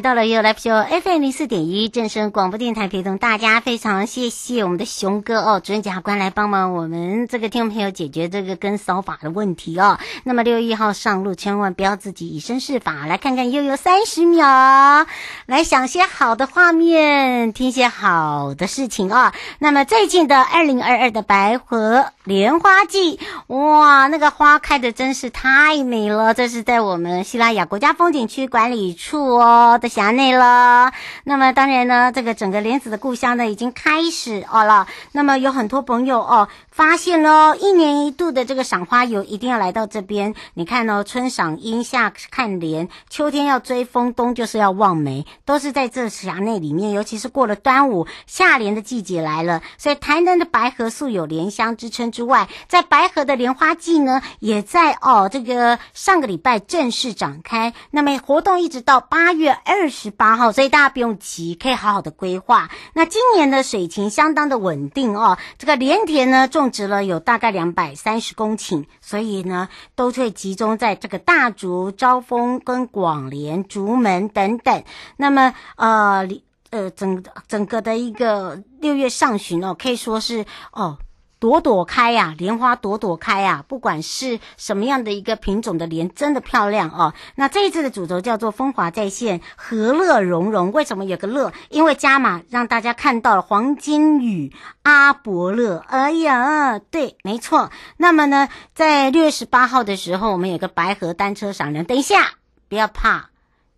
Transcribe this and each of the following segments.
到了 U Live Show FM 零四点一正声广播电台，陪同大家，非常谢谢我们的熊哥哦，主任检察官来帮忙我们这个听众朋友解决这个跟骚法的问题哦。那么六月一号上路，千万不要自己以身试法，来看看悠悠三十秒，来想些好的画面，听些好的事情哦。那么最近的二零二二的白河莲花季，哇，那个花开的真是太美了，这是在我们西拉雅国家风景区管理处哦。的辖内了，那么当然呢，这个整个莲子的故乡呢已经开始哦了。那么有很多朋友哦发现喽，一年一度的这个赏花游一定要来到这边。你看哦，春赏樱，夏看莲，秋天要追枫，冬就是要望梅，都是在这辖内里面。尤其是过了端午，夏莲的季节来了，所以台南的白河素有莲香之称之外，在白河的莲花季呢，也在哦这个上个礼拜正式展开。那么活动一直到八月。二十八号，所以大家不用急，可以好好的规划。那今年的水情相当的稳定哦，这个莲田呢种植了有大概两百三十公顷，所以呢都会集中在这个大竹、招风跟广联、竹门等等。那么呃呃整整个的一个六月上旬哦，可以说是哦。朵朵开呀、莲花朵朵开呀、不管是什么样的一个品种的莲，真的漂亮哦。那这一次的主轴叫做风华再现，和乐融融。为什么有个乐？因为加码让大家看到了黄金雨阿伯乐。哎呀，对，没错。那么呢，在六月十八号的时候，我们有个白河单车赏莲。等一下，不要怕。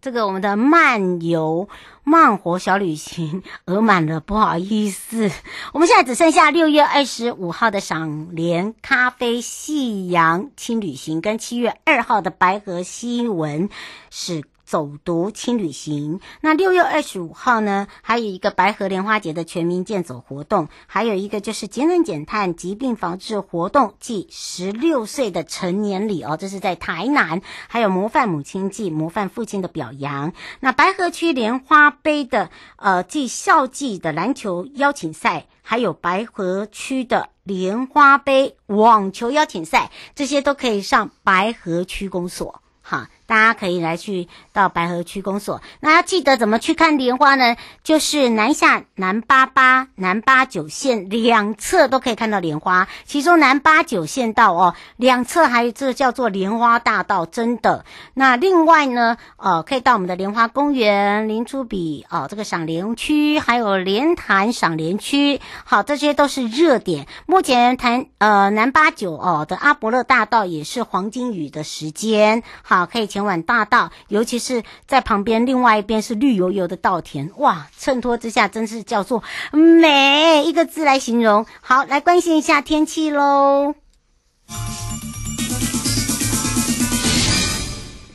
这个我们的漫游慢活小旅行额满了，不好意思，我们现在只剩下六月二十五号的赏莲咖啡夕阳轻旅行，跟七月二号的白河西文是。走读轻旅行，那六月二十五号呢，还有一个白河莲花节的全民健走活动，还有一个就是节能减碳疾病防治活动暨十六岁的成年礼哦，这是在台南，还有模范母亲祭、模范父亲的表扬。那白河区莲花杯的呃暨校际的篮球邀请赛，还有白河区的莲花杯网球邀请赛，这些都可以上白河区公所。哈，大家可以来去到白河区公所。那要记得怎么去看莲花呢？就是南下南八八、南八九线两侧都可以看到莲花。其中南八九线道哦，两侧还有这叫做莲花大道，真的。那另外呢，呃，可以到我们的莲花公园、林竹比哦，这个赏莲区，还有莲潭赏莲区。好，这些都是热点。目前谈呃南八九哦的阿伯勒大道也是黄金雨的时间。好，可以前往大道，尤其是在旁边，另外一边是绿油油的稻田，哇，衬托之下真是叫做美，一个字来形容。好，来关心一下天气喽。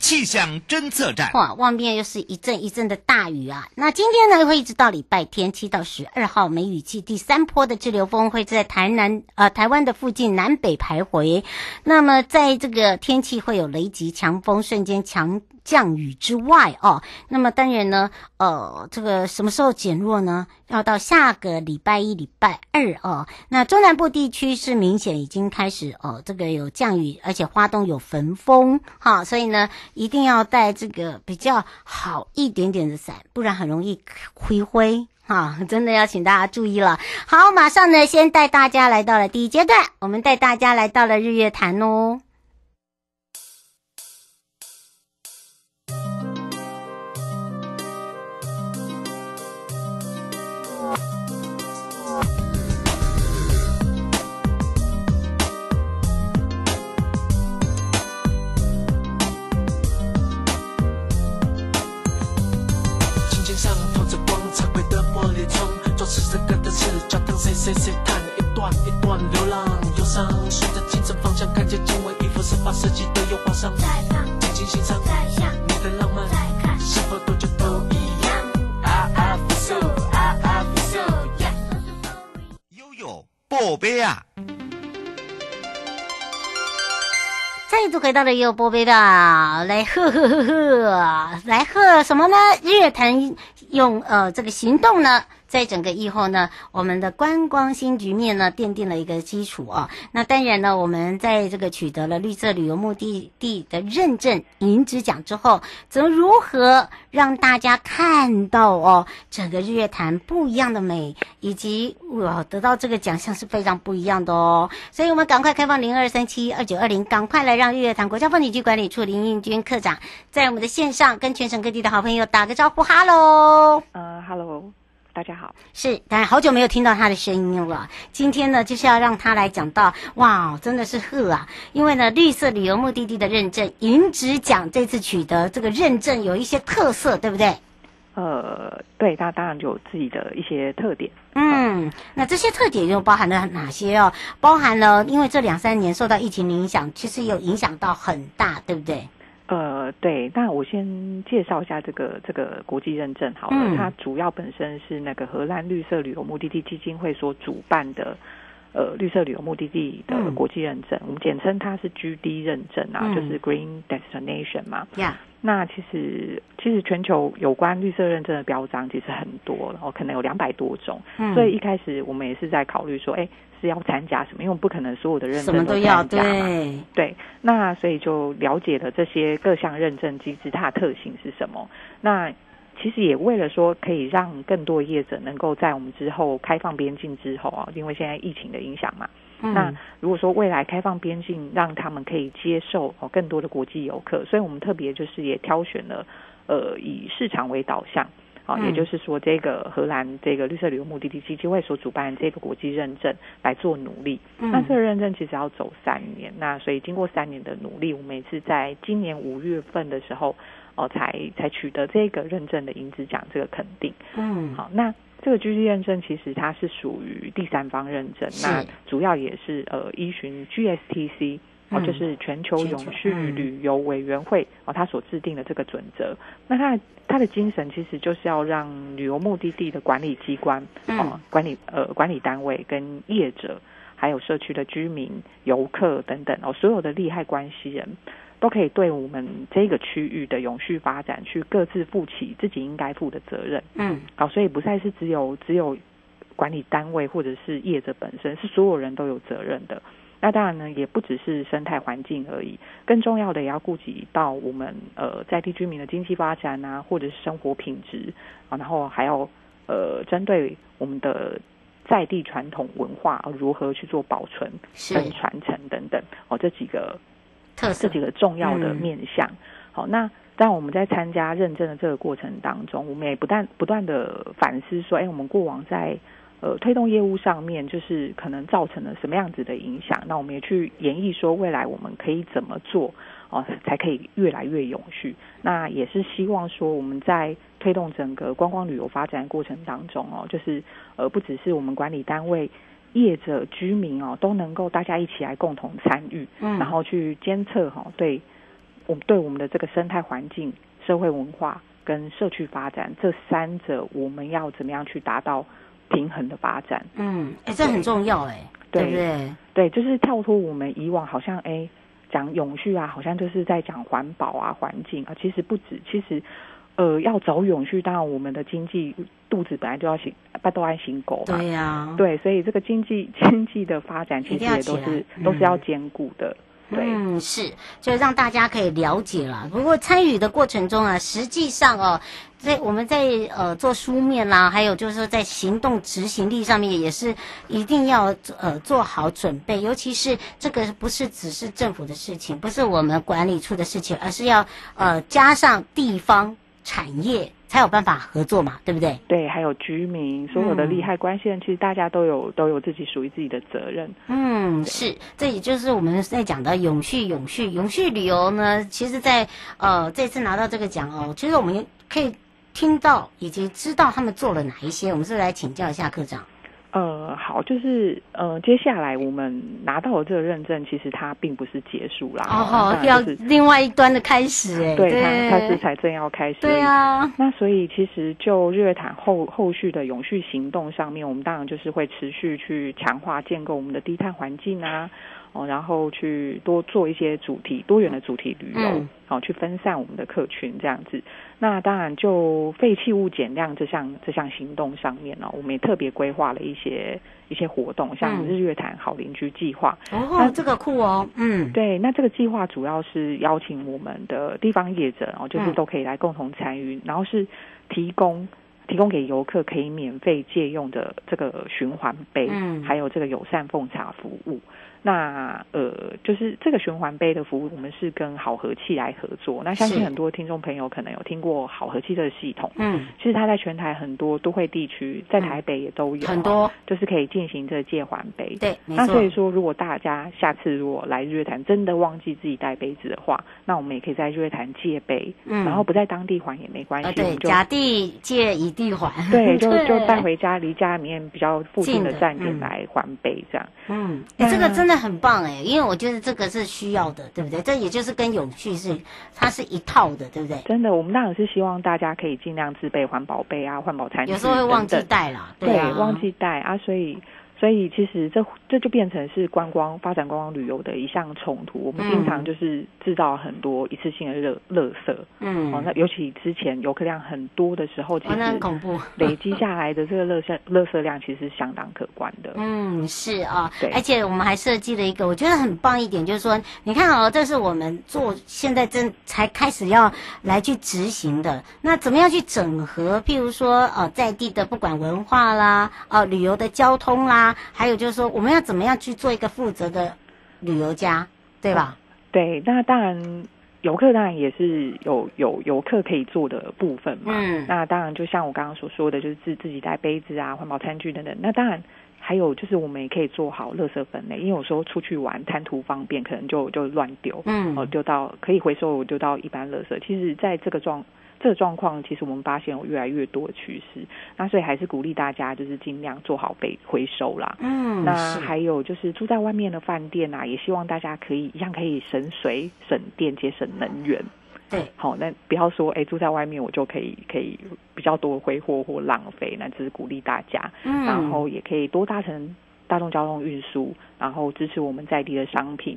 气象侦测站，哇，外面又是一阵一阵的大雨啊！那今天呢，会一直到礼拜天七到十二号，梅雨季第三波的滞留风会在台南呃台湾的附近南北徘徊。那么在这个天气会有雷击、强风、瞬间强。降雨之外哦，那么当然呢，呃，这个什么时候减弱呢？要到下个礼拜一、礼拜二哦。那中南部地区是明显已经开始哦，这个有降雨，而且花东有焚风，哈、哦，所以呢，一定要带这个比较好一点点的伞，不然很容易灰灰哈、真的要请大家注意了。好，马上呢，先带大家来到了第一阶段，我们带大家来到了日月潭哦。把设计的又画上。再胖，尽情欣赏。再想，你的浪漫。再看，是否多久都一样。I I feel so, I I feel so, yeah。悠悠，宝贝啊！再次回到了悠悠宝贝吧，来呵呵呵呵，来呵什么呢？日月潭用呃这个行动呢？在整个疫后呢，我们的观光新局面呢，奠定了一个基础啊。那当然呢，我们在这个取得了绿色旅游目的地的认证银质奖之后，则如何让大家看到哦，整个日月潭不一样的美，以及哇，得到这个奖项是非常不一样的哦。所以我们赶快开放零二三七二九二零，赶快来让日月潭国家风景区管理处林应军科长在我们的线上跟全省各地的好朋友打个招呼，哈喽，呃，哈喽。大家好，是，当然好久没有听到他的声音了。今天呢，就是要让他来讲到，哇，真的是贺啊！因为呢，绿色旅游目的地的认证银质奖这次取得这个认证，有一些特色，对不对？呃，对，它当然就有自己的一些特点。嗯，那这些特点又包含了哪些哦？包含了，因为这两三年受到疫情的影响，其实有影响到很大，对不对？呃，对，那我先介绍一下这个这个国际认证好了，嗯、它主要本身是那个荷兰绿色旅游目的地基金会所主办的，呃，绿色旅游目的地的国际认证，嗯、我们简称它是 GD 认证啊，嗯、就是 Green Destination 嘛。Yeah. 那其实其实全球有关绿色认证的标章其实很多，然后可能有两百多种，嗯、所以一开始我们也是在考虑说，哎。是要参加什么？因为我们不可能所有的认证都参加嘛。对，对，那所以就了解了这些各项认证机制，它的特性是什么。那其实也为了说，可以让更多业者能够在我们之后开放边境之后啊，因为现在疫情的影响嘛。嗯、那如果说未来开放边境，让他们可以接受哦更多的国际游客，所以我们特别就是也挑选了呃以市场为导向。啊，也就是说，这个荷兰这个绿色旅游目的地基金会所主办的这个国际认证来做努力。嗯、那这个认证其实要走三年，那所以经过三年的努力，我们也是在今年五月份的时候，哦，才才取得这个认证的银质奖这个肯定。嗯，好，那这个 GD 认证其实它是属于第三方认证，那主要也是呃依循 GSTC。哦，就是全球永续旅游委员会哦，它所制定的这个准则。那它的它的精神其实就是要让旅游目的地的管理机关哦，管理呃管理单位跟业者，还有社区的居民、游客等等哦，所有的利害关系人都可以对我们这个区域的永续发展去各自负起自己应该负的责任。嗯，好，所以不再是只有只有管理单位或者是业者本身，是所有人都有责任的。那当然呢，也不只是生态环境而已，更重要的也要顾及到我们呃在地居民的经济发展啊，或者是生活品质啊，然后还要呃针对我们的在地传统文化如何去做保存跟传承等等哦，这几个特色这几个重要的面向。嗯、好，那当我们在参加认证的这个过程当中，我们也不断不断的反思说，哎，我们过往在呃，推动业务上面就是可能造成了什么样子的影响？那我们也去演绎说，未来我们可以怎么做哦，才可以越来越永续？那也是希望说，我们在推动整个观光旅游发展过程当中哦，就是呃，不只是我们管理单位、业者、居民哦，都能够大家一起来共同参与，嗯，然后去监测哈，对，我们对我们的这个生态环境、社会文化跟社区发展这三者，我们要怎么样去达到？平衡的发展，嗯，哎、欸，这很重要、欸，哎，对不对？对，就是跳脱我们以往好像哎讲永续啊，好像就是在讲环保啊、环境啊，其实不止，其实呃要走永续，当然我们的经济肚子本来就要行，不都爱行狗嘛，对呀、啊，对，所以这个经济 经济的发展其实也都是都是要兼顾的。对嗯，是，就让大家可以了解了。不过参与的过程中啊，实际上哦，在我们在呃做书面啦，还有就是说在行动执行力上面，也是一定要呃做好准备。尤其是这个不是只是政府的事情，不是我们管理处的事情，而是要呃加上地方产业。才有办法合作嘛，对不对？对，还有居民，所有的利害关系人，嗯、其实大家都有都有自己属于自己的责任。嗯，是，这也就是我们在讲的永续、永续、永续旅游呢。其实在，在呃这次拿到这个奖哦，其实我们可以听到以及知道他们做了哪一些。我们是来请教一下科长？呃，好，就是呃，接下来我们拿到了这个认证，其实它并不是结束啦，哦，要另外一端的开始，哎，对，它它是才正要开始，对啊。那所以其实就日月潭后后续的永续行动上面，我们当然就是会持续去强化建构我们的低碳环境啊。哦，然后去多做一些主题多元的主题旅游，嗯，好，去分散我们的客群这样子。那当然，就废弃物减量这项这项行动上面呢，我们也特别规划了一些一些活动，像日月潭好邻居计划。哦，那这个酷哦，嗯，对，那这个计划主要是邀请我们的地方业者哦，就是都可以来共同参与，然后是提供提供给游客可以免费借用的这个循环杯，嗯，还有这个友善奉茶服务。那呃，就是这个循环杯的服务，我们是跟好和气来合作。那相信很多听众朋友可能有听过好和气这个系统。嗯，其实它在全台很多都会地区，在台北也都有、啊嗯、很多，就是可以进行这个借还杯。对，那所以说，如果大家下次如果来日月潭真的忘记自己带杯子的话，那我们也可以在日月潭借杯，嗯，然后不在当地还也没关系。呃、对，甲地借乙地还。对，就就带回家，离家里面比较附近的站点来还杯这样。嗯，哎、欸，这个真的很棒哎，因为我觉得这个是需要的，对不对？这也就是跟永续是它是一套的，对不对？真的，我们当然是希望大家可以尽量自备环保杯啊，环保餐具。有时候会忘记带啦，对啊，对，忘记带啊，所以。所以其实这这就变成是观光发展观光旅游的一项冲突。我们经常就是制造很多一次性的热垃圾。嗯。哦，那尤其之前游客量很多的时候，其实很恐怖。累积下来的这个垃圾垃圾量其实是相当可观的。嗯，是啊。对。而且我们还设计了一个我觉得很棒一点，就是说，你看哦，这是我们做现在正才开始要来去执行的。那怎么样去整合？譬如说，呃，在地的不管文化啦，呃，旅游的交通啦。还有就是说，我们要怎么样去做一个负责的旅游家，对吧？对，那当然，游客当然也是有有游客可以做的部分嘛。嗯，那当然，就像我刚刚所说的，就是自自己带杯子啊、环保餐具等等。那当然还有就是，我们也可以做好垃圾分类，因为有时候出去玩贪图方便，可能就就乱丢，嗯，哦，丢到可以回收，丢到一般垃圾。其实，在这个状这个状况其实我们发现有越来越多的趋势，那所以还是鼓励大家就是尽量做好被回收啦。嗯，那还有就是住在外面的饭店啊，也希望大家可以一样可以省水、省电、节省能源。对，好，那不要说哎住在外面我就可以可以比较多挥霍或浪费，那只是鼓励大家。嗯，然后也可以多搭乘大众交通运输，然后支持我们在地的商品。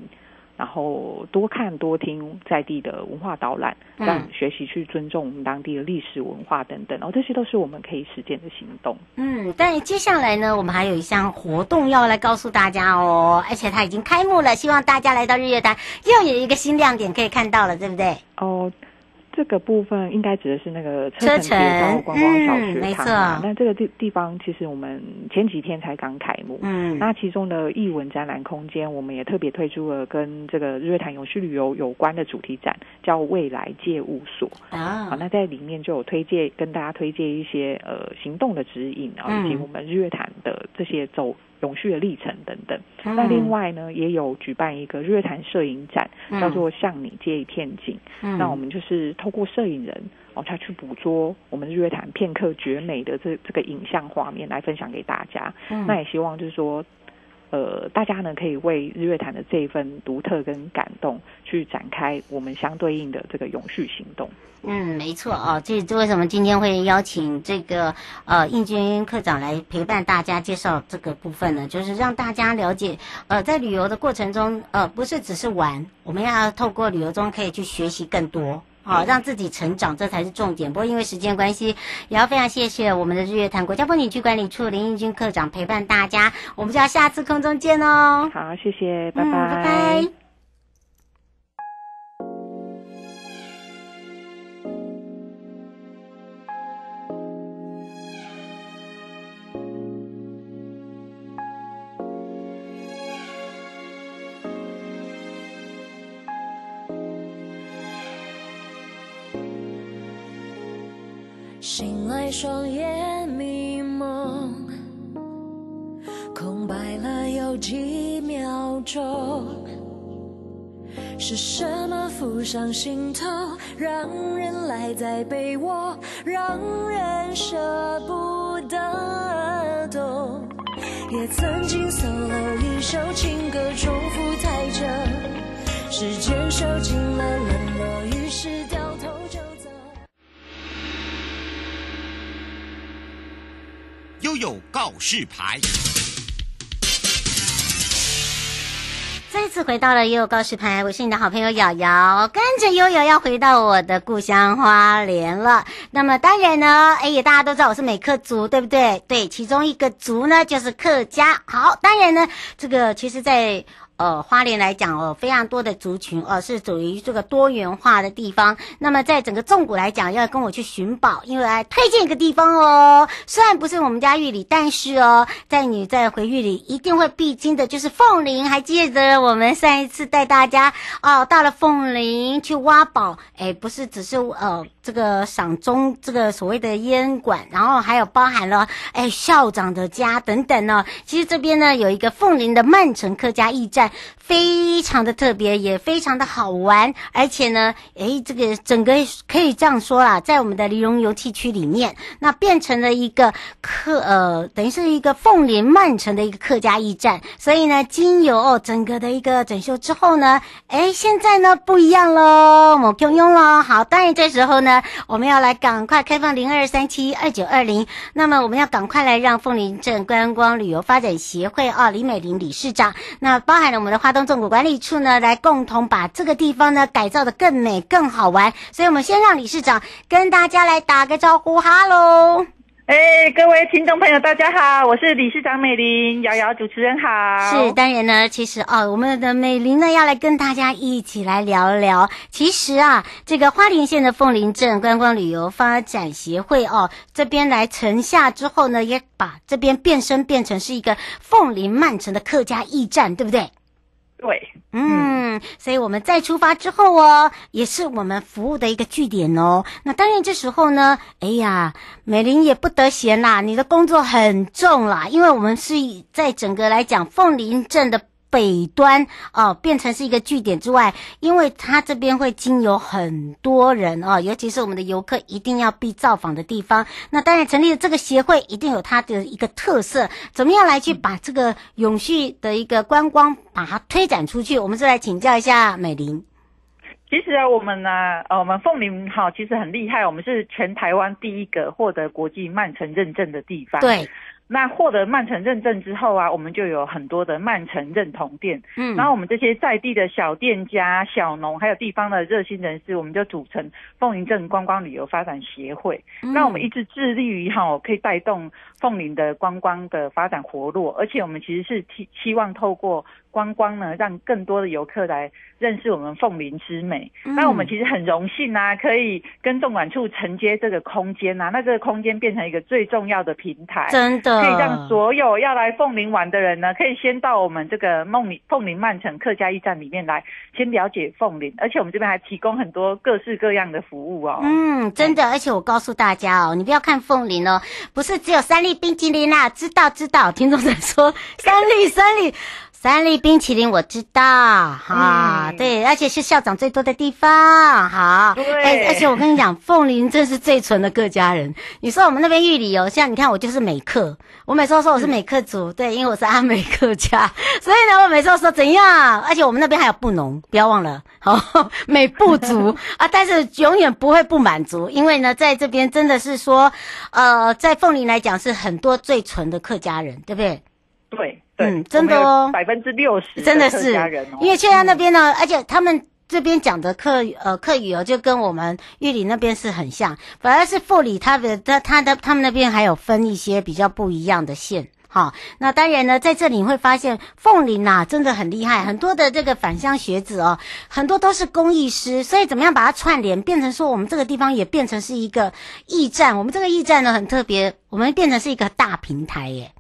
然后多看多听在地的文化导览，让学习去尊重我们当地的历史文化等等，然后这些都是我们可以实践的行动。嗯，但接下来呢，我们还有一项活动要来告诉大家哦，而且它已经开幕了，希望大家来到日月潭又有一个新亮点可以看到了，对不对？哦。这个部分应该指的是那个车城街道观光小学堂啊。那这个地地方其实我们前几天才刚开幕。嗯。那其中的艺文展览空间，我们也特别推出了跟这个日月潭永续旅游有关的主题展，叫未来借物所啊。好，那在里面就有推荐跟大家推荐一些呃行动的指引啊，以及我们日月潭的这些走。永续的历程等等，嗯。那另外呢，也有举办一个日月潭摄影展，嗯，叫做“向你借一片景”嗯。那我们就是透过摄影人哦，他去捕捉我们日月潭片刻绝美的这这个影像画面来分享给大家。嗯，那也希望就是说。呃，大家呢可以为日月潭的这一份独特跟感动，去展开我们相对应的这个永续行动。嗯，没错啊，这这为什么今天会邀请这个呃应军课长来陪伴大家介绍这个部分呢？就是让大家了解，呃，在旅游的过程中，呃，不是只是玩，我们要透过旅游中可以去学习更多。好，让自己成长，这才是重点。不过因为时间关系，也要非常谢谢我们的日月潭国家风景区管理处林义军科长陪伴大家。我们就要下次空中见哦。好，谢谢，拜拜，嗯，拜拜。双眼迷蒙，空白了有几秒钟。是什么浮上心头，让人赖在被窝，让人舍不得懂？也曾经 solo 一首情歌重复太久，时间收紧了冷落，于是悠悠告示牌。再次回到了悠悠告示牌，我是你的好朋友瑶瑶，跟着悠悠要回到我的故乡花莲了。那么当然呢，哎也，大家都知道我是美客族，对不对？对，其中一个族呢就是客家。好，当然呢，这个其实，在。呃，花莲来讲哦，非常多的族群哦，是属于这个多元化的地方。那么，在整个纵谷来讲，要跟我去寻宝，因为来推荐一个地方哦。虽然不是我们家玉里，但是哦，在你在回玉里一定会必经的，就是凤林。还记得我们上一次带大家哦，到了凤林去挖宝，哎，不是只是呃这个赏钟这个所谓的烟馆，然后还有包含了哎校长的家等等呢。其实这边呢有一个凤林的曼城客家驿站。非常的特别，也非常的好玩，而且呢，诶，这个整个可以这样说啦，在我们的梨农游憩区里面，那变成了一个客呃，等于是一个凤林慢城的一个客家驿站。所以呢，经由整个的一个整修之后呢，诶，现在呢不一样喽，我共用喽。好，当然这时候呢，我们要来赶快开放零二三七二九二零，那么我们要赶快来让凤林镇观光旅游发展协会啊李美玲理事长，那包含了我们的花东纵谷管理处呢，来共同把这个地方呢改造的更美、更好玩。所以，我们先让理事长跟大家来打个招呼，哈喽！哎，各位听众朋友，大家好，我是理事长美玲，瑶瑶主持人好。是，当然呢，其实哦，我们的美玲呢要来跟大家一起来聊聊。其实啊，这个花莲县的凤林镇观光旅游发展协会哦，这边来城下之后呢，也把这边变身变成是一个凤林慢城的客家驿站，对不对？对，嗯，所以我们再出发之后哦，也是我们服务的一个据点哦。那当然这时候呢，哎呀，美玲也不得闲啦，你的工作很重啦，因为我们是在整个来讲凤林镇的。北端哦，变成是一个据点之外，因为它这边会经由很多人哦，尤其是我们的游客一定要必造访的地方。那当然成立了这个协会，一定有它的一个特色，怎么样来去把这个永续的一个观光把它推展出去？我们是来请教一下美玲。其实啊，我们呢，呃，我们凤林哈，其实很厉害，我们是全台湾第一个获得国际慢城认证的地方。对。那获得曼城认证之后啊，我们就有很多的曼城认同店。嗯，然后我们这些在地的小店家、小农，还有地方的热心人士，我们就组成凤林镇观光旅游发展协会。嗯，那我们一直致力于哈，可以带动凤林的观光的发展活络，而且我们其实是希希望透过。观光呢，让更多的游客来认识我们凤林之美。嗯、那我们其实很荣幸啊，可以跟动管处承接这个空间啊，那这个空间变成一个最重要的平台，真的可以让所有要来凤林玩的人呢，可以先到我们这个梦里凤林曼城客家驿站里面来，先了解凤林，而且我们这边还提供很多各式各样的服务哦。嗯，真的，而且我告诉大家哦，你不要看凤林哦，不是只有三粒冰淇淋啦，知道知道，听众在说三粒三粒。三立冰淇淋我知道，哈、嗯，对，而且是校长最多的地方，好，对，哎，而且我跟你讲，凤林真是最纯的客家人。你说我们那边玉里哦，像你看我就是美客，我每次都说我是美客族，嗯、对，因为我是阿美客家，所以呢，我每次都说怎样，而且我们那边还有布农，不要忘了，好，美布族 啊，但是永远不会不满足，因为呢，在这边真的是说，呃，在凤林来讲是很多最纯的客家人，对不对？对。嗯，真的哦，百分之六十真的是，因为现在那边呢，嗯、而且他们这边讲的客呃客语哦，就跟我们玉里那边是很像，反而是富里他的他他的他们那边还有分一些比较不一样的县。好，那当然呢，在这里你会发现凤林呐真的很厉害，很多的这个返乡学子哦，很多都是工艺师，所以怎么样把它串联，变成说我们这个地方也变成是一个驿站，我们这个驿站呢很特别，我们变成是一个大平台耶。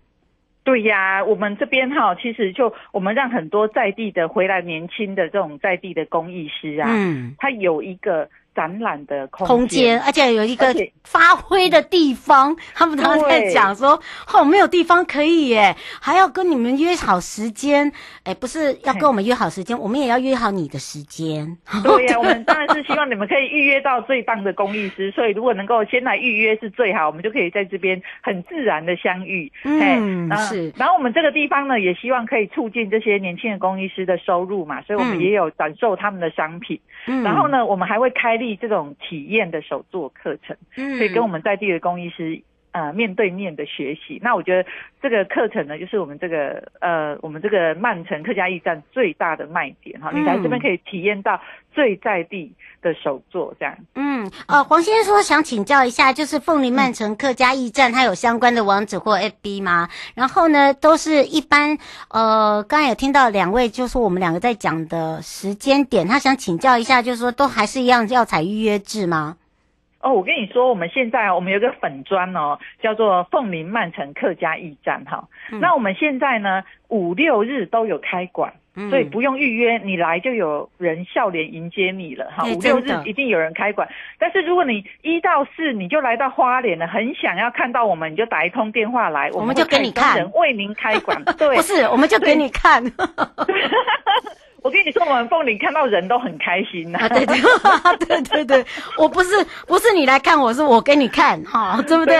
对呀，我们这边哈，其实就我们让很多在地的回来年轻的这种在地的工艺师啊，嗯，他有一个展览的空间，空间，而且有一个发挥的地方。他们刚刚在讲说，哦，没有地方可以耶，还要跟你们约好时间。哎，不是要跟我们约好时间，我们也要约好你的时间。对呀、啊，我们当然是希望你们可以预约到最棒的工艺师。所以如果能够先来预约是最好，我们就可以在这边很自然的相遇。嗯，是。然后我们这个地方呢，也希望可以促进这些年轻的工艺师的收入嘛，所以我们也有展售他们的商品。嗯，然后呢，我们还会开立这种体验的手作课程，嗯，可以跟我们在地的工艺师呃面对面的学习。那我觉得这个课程呢，就是我们这个呃我们这个曼城客家驿站最大的卖点哈，你来这边可以体验到最在地的手作这样。嗯，呃，黄先生说想请教一下，就是凤林曼城客家驿站它有相关的网址或 FB 吗？然后呢，都是一般呃，刚才有听到两位就是我们两个在讲的时间点，他想请教一下，就是说都还是一样要采预约制吗？哦，我跟你说，我们现在我们有个粉砖哦，叫做凤林曼城客家驿站哈。嗯、那我们现在呢，五六日都有开馆，嗯、所以不用预约，你来就有人笑脸迎接你了哈。五六日一定有人开馆，但是如果你一到四你就来到花莲了，很想要看到我们，你就打一通电话来，我们就给你看，为您开馆。对，不是，我们就给你看。我跟你说，我们凤林看到人都很开心呐、啊。对对 对对对，我不是不是你来看我，是我给你看，哈，对不对？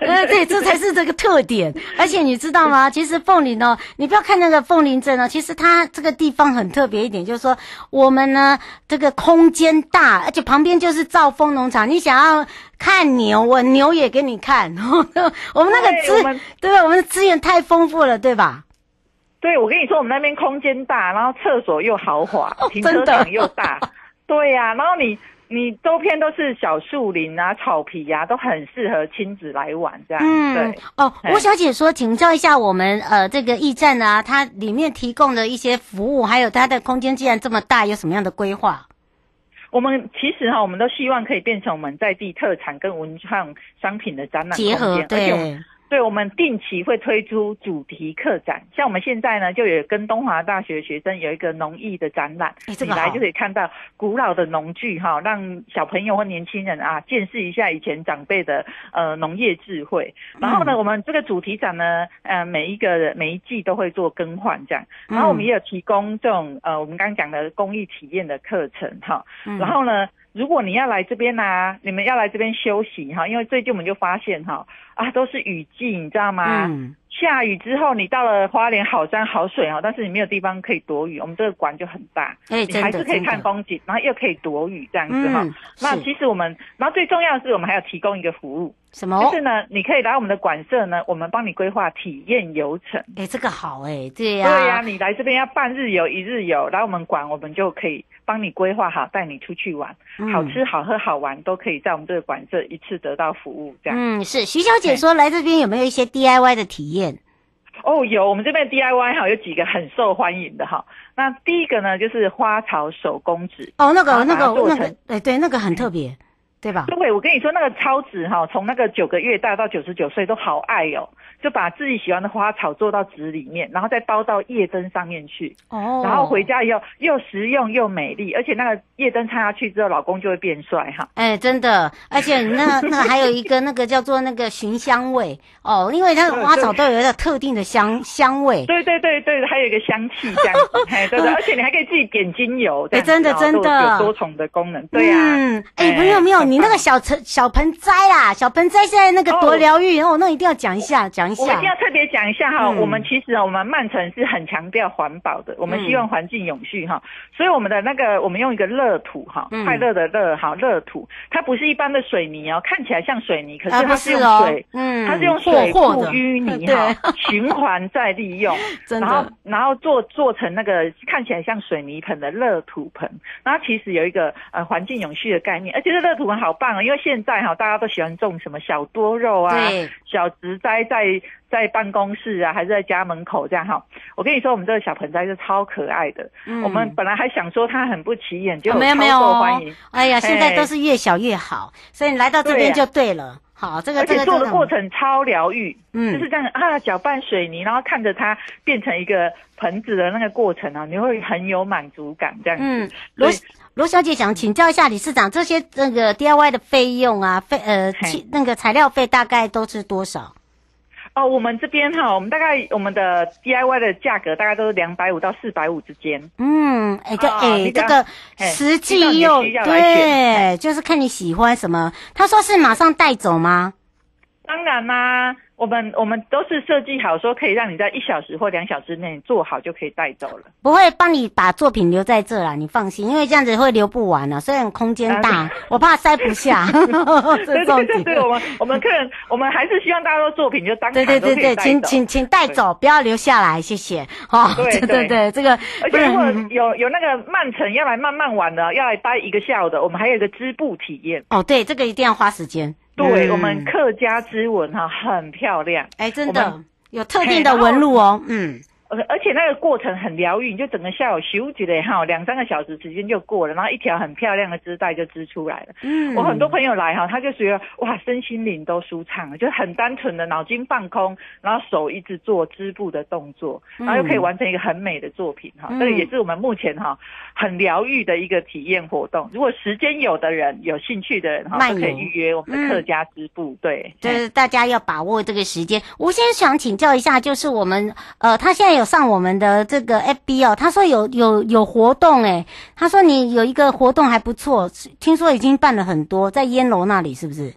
呃，对，这才是这个特点。而且你知道吗？其实凤林呢，你不要看那个凤林镇哦，其实它这个地方很特别一点，就是说我们呢这个空间大，而且旁边就是兆丰农场。你想要看牛，我牛也给你看。我们那个资，对吧？我们的资源太丰富了，对吧？对，我跟你说，我们那边空间大，然后厕所又豪华，停车场又大，对呀、啊，然后你你周边都是小树林啊、草皮呀、啊，都很适合亲子来玩这样。嗯，对。哦，吴小姐说，请教一下我们呃这个驿站啊，它里面提供的一些服务，还有它的空间既然这么大，有什么样的规划？我们其实哈，我们都希望可以变成我们在地特产跟文创商品的展览结合，对。对，我们定期会推出主题客展，像我们现在呢，就有跟东华大学学生有一个农艺的展览，你来就可以看到古老的农具哈，让小朋友或年轻人啊见识一下以前长辈的呃农业智慧。然后呢，我们这个主题展呢，呃，每一个每一季都会做更换这样。然后我们也有提供这种呃，我们刚刚讲的公益体验的课程哈。然后呢，如果你要来这边呢、啊，你们要来这边休息哈，因为最近我们就发现哈。啊，都是雨季，你知道吗？嗯、下雨之后，你到了花莲好山好水哦，但是你没有地方可以躲雨。我们这个馆就很大，欸、你还是可以看风景，然后又可以躲雨这样子哈。嗯、那其实我们，然后最重要的是，我们还要提供一个服务。什么？就是呢，你可以来我们的馆舍呢，我们帮你规划体验游程。哎，这个好哎，对呀，对呀，你来这边要半日游、一日游，来我们馆，我们就可以帮你规划好，带你出去玩，嗯、好吃、好喝、好玩，都可以在我们这个馆舍一次得到服务。这样，嗯，是徐小姐说，来这边有没有一些 DIY 的体验？哦，有，我们这边 DIY 哈有几个很受欢迎的哈。那第一个呢，就是花草手工纸。哦，那个、那个、那个，对对，那个很特别。对吧？对，我跟你说，那个超值哈，从那个九个月大到九十九岁都好爱哦，就把自己喜欢的花草做到纸里面，然后再包到夜灯上面去。哦。然后回家以后又实用又美丽，而且那个夜灯插下去之后，老公就会变帅哈。哎，真的，而且那 那个还有一个那个叫做那个寻香味哦，因为它的花草都有一个特定的香香味。对对对对，还有一个香气这样子，哎，对对，而且你还可以自己点精油，哎，真的真的有多重的功能。对呀。嗯，哎，没有没有，你。那个小盆小盆栽啦，小盆栽现在那个多疗愈哦，那一定要讲一下，讲一下。我一定要特别讲一下哈，我们其实我们曼城是很强调环保的，我们希望环境永续哈，所以我们的那个我们用一个乐土哈，快乐的乐哈，乐土，它不是一般的水泥哦，看起来像水泥，可是它是用水，嗯，它是用水库淤泥哈，循环再利用，然后然后做做成那个看起来像水泥盆的乐土盆，然后其实有一个呃环境永续的概念，而且这乐土盆好棒啊！因为现在哈，大家都喜欢种什么小多肉啊，小植栽在在办公室啊，还是在家门口这样哈。我跟你说，我们这个小盆栽是超可爱的。嗯、我们本来还想说它很不起眼，就超受欢迎。哎呀，现在都是越小越好，所以你来到这边就对了。好，这个而且做的过程超疗愈，嗯，就是这样啊，搅拌水泥，然后看着它变成一个盆子的那个过程啊，你会很有满足感，这样子。嗯，罗罗小姐想请教一下理事长，这些那个 DIY 的费用啊，费呃，那个材料费大概都是多少？哦，我们这边哈，我们大概我们的 DIY 的价格大概都是两百五到四百五之间。嗯，哎、欸，这哎、哦，这个实际又对，就是看你喜欢什么。他说是马上带走吗？当然啦、啊。我们我们都是设计好说可以让你在一小时或两小时内做好就可以带走了，不会帮你把作品留在这啦，你放心，因为这样子会留不完了、啊。虽然空间大，啊、我怕塞不下。对对对对，我们我们客人我们还是希望大家都作品就当。对对对对，请请请带走，不要留下来，谢谢。哦，对对对，对，这个而且如果有有那个慢城要来慢慢玩的，要来待一个下午的，我们还有一个织布体验。哦，对，这个一定要花时间。对、嗯、我们客家之纹哈很漂亮，哎，真的有特定的纹路哦，嗯。而而且那个过程很疗愈，你就整个下午休息了哈，两三个小时时间就过了，然后一条很漂亮的织带就织出来了。嗯，我很多朋友来哈，他就觉得哇，身心灵都舒畅了，就很单纯的脑筋放空，然后手一直做织布的动作，然后又可以完成一个很美的作品哈。这个也是我们目前哈很疗愈的一个体验活动。如果时间有的人有兴趣的人哈，都可以预约我们的客家织布。嗯、对，就是大家要把握这个时间。我先想请教一下，就是我们呃，他现在。有上我们的这个 FB 哦，他说有有有活动诶，他说你有一个活动还不错，听说已经办了很多，在烟楼那里是不是？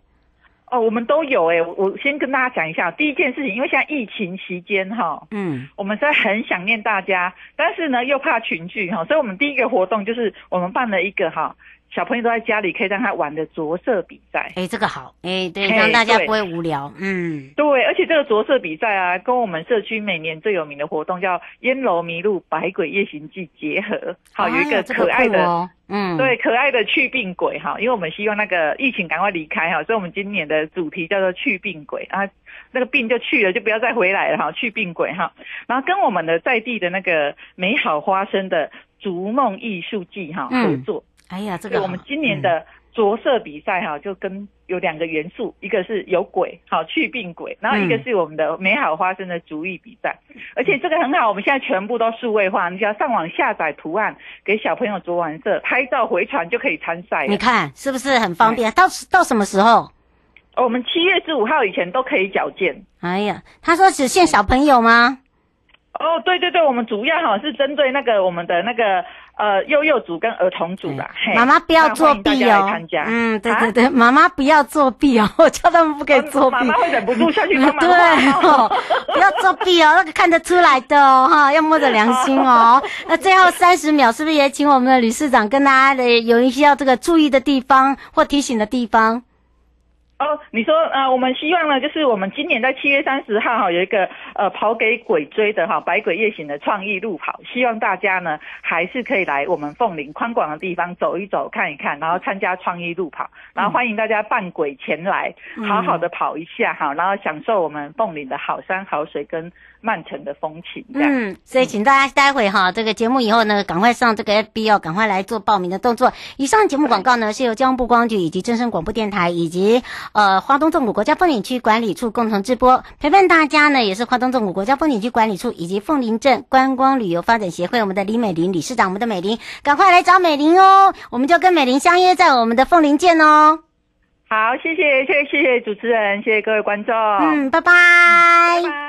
哦，我们都有诶，我先跟大家讲一下，第一件事情，因为现在疫情期间哈，嗯，我们在很想念大家，但是呢又怕群聚哈，所以我们第一个活动就是我们办了一个哈。小朋友都在家里，可以让他玩的着色比赛。哎，这个好，哎，对，让大家不会无聊。嗯，对，而且这个着色比赛啊，跟我们社区每年最有名的活动叫“烟楼迷路百鬼夜行记”结合。好，有一个可爱的，哦、嗯，对，可爱的去病鬼哈，因为我们希望那个疫情赶快离开哈，所以我们今年的主题叫做去病鬼啊，那个病就去了，就不要再回来了哈，去病鬼哈。然后跟我们的在地的那个美好花生的逐梦艺术季哈合作。嗯哎呀，这个我们今年的着色比赛哈，就跟有两个元素，一个是有鬼，好去病鬼，然后一个是我们的美好花生的主意比赛，而且这个很好，我们现在全部都数位化，你只要上网下载图案，给小朋友着完色，拍照回传就可以参赛。你看是不是很方便？到到什么时候？我们七月十五号以前都可以缴件。哎呀，他说只限小朋友吗？哦，对对对，我们主要哈是针对那个我们的那个。呃，幼幼组跟儿童组啦，妈妈不要作弊哦。嗯，对对对，妈妈不要作弊哦，我 叫他们不可以作弊。妈妈会忍不住下去帮忙。对哦，不要作弊哦，那个看得出来的哦，哈，要摸着良心哦。那最后三十秒，是不是也请我们的理事长跟大家的有一些要这个注意的地方或提醒的地方？哦，你说呃，我们希望呢，就是我们今年在七月三十号哈有一个呃跑给鬼追的哈百鬼夜行的创意路跑，希望大家呢还是可以来我们凤林宽广的地方走一走看一看，然后参加创意路跑，然后欢迎大家扮鬼前来，好好的跑一下哈，然后享受我们凤林的好山好水跟曼城的风情。嗯，所以请大家待会哈这个节目以后呢，赶快上这个 FB 哦，赶快来做报名的动作。以上节目广告呢是由交通部观光局以及真声广播电台以及。呃，花东纵谷国家风景区管理处共同直播，陪伴大家呢，也是花东纵谷国家风景区管理处以及凤林镇观光旅游发展协会，我们的李美玲理事长，我们的美玲，赶快来找美玲哦，我们就跟美玲相约在我们的凤林见哦。好，谢谢，谢谢，谢谢主持人，谢谢各位观众，嗯，拜拜，拜拜。